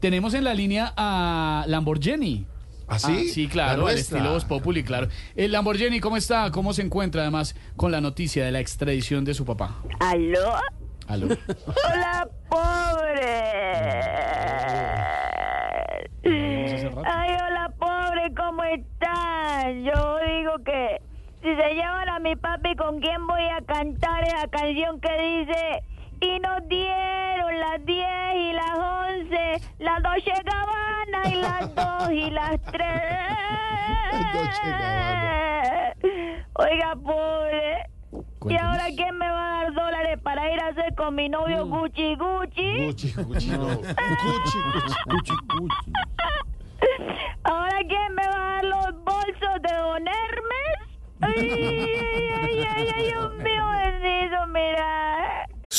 Tenemos en la línea a Lamborghini. ¿Ah, sí? sí, La claro, nuestra. estilo Voz Populi, claro. El Lamborghini, ¿cómo está? ¿Cómo se encuentra además con la noticia de la extradición de su papá? ¿Aló? Aló. ¡Hola, pobre! Ay, hola, pobre, ¿cómo están? Yo digo que si se llevan a mi papi, ¿con quién voy a cantar esa canción que dice... Y nos dieron las 10 y las 11, las Dolce Gabbana y las 2 y las 3. Dolce Gabbana. Oiga, pobre. ¿Y ahora quién me va a dar dólares para ir a hacer con mi novio Gucci Gucci? Gucci, Gucci, no. Gucci, Gucci, Gucci, Gucci. ¿Ahora quién me va a dar los bolsos de Don Hermes? Ay, ay, ay, ay, ay, mira.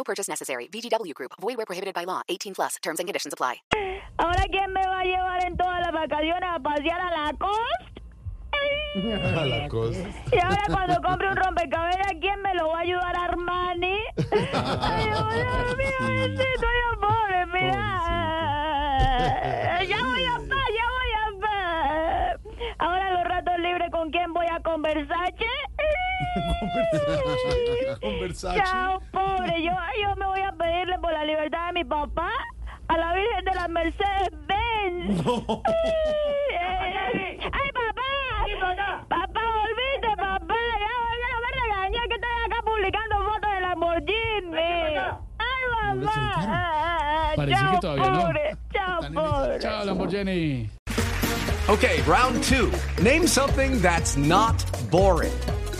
No purchase necessary. VGW Group. Void where prohibited by law. 18 plus. Terms and conditions apply. ¿Ahora quién me va a llevar en todas las vacaciones a pasear a la costa? A la cosa. Y ahora cuando compre un rompecabezas, ¿quién me lo va a ayudar Armani? Ay, Dios mío, bendito, yo pobre, mira ya voy a paz. Ahora los ratos libres, ¿con quién voy a conversar? che? Conversace. Chao, pobre. Yo, yo me voy a pedirle por la libertad de mi papá a la Virgen de las Mercedes Benz. Ay, ay, papá. Papá, volviste, papá. Ya, ya no me regañes que estoy acá publicando fotos de Lamborghini. Ay, mamá. Parece Chao, que todavía no. pobre. Chao, pobre. Chao, Lamborghini. Okay, round two. Name something that's not boring.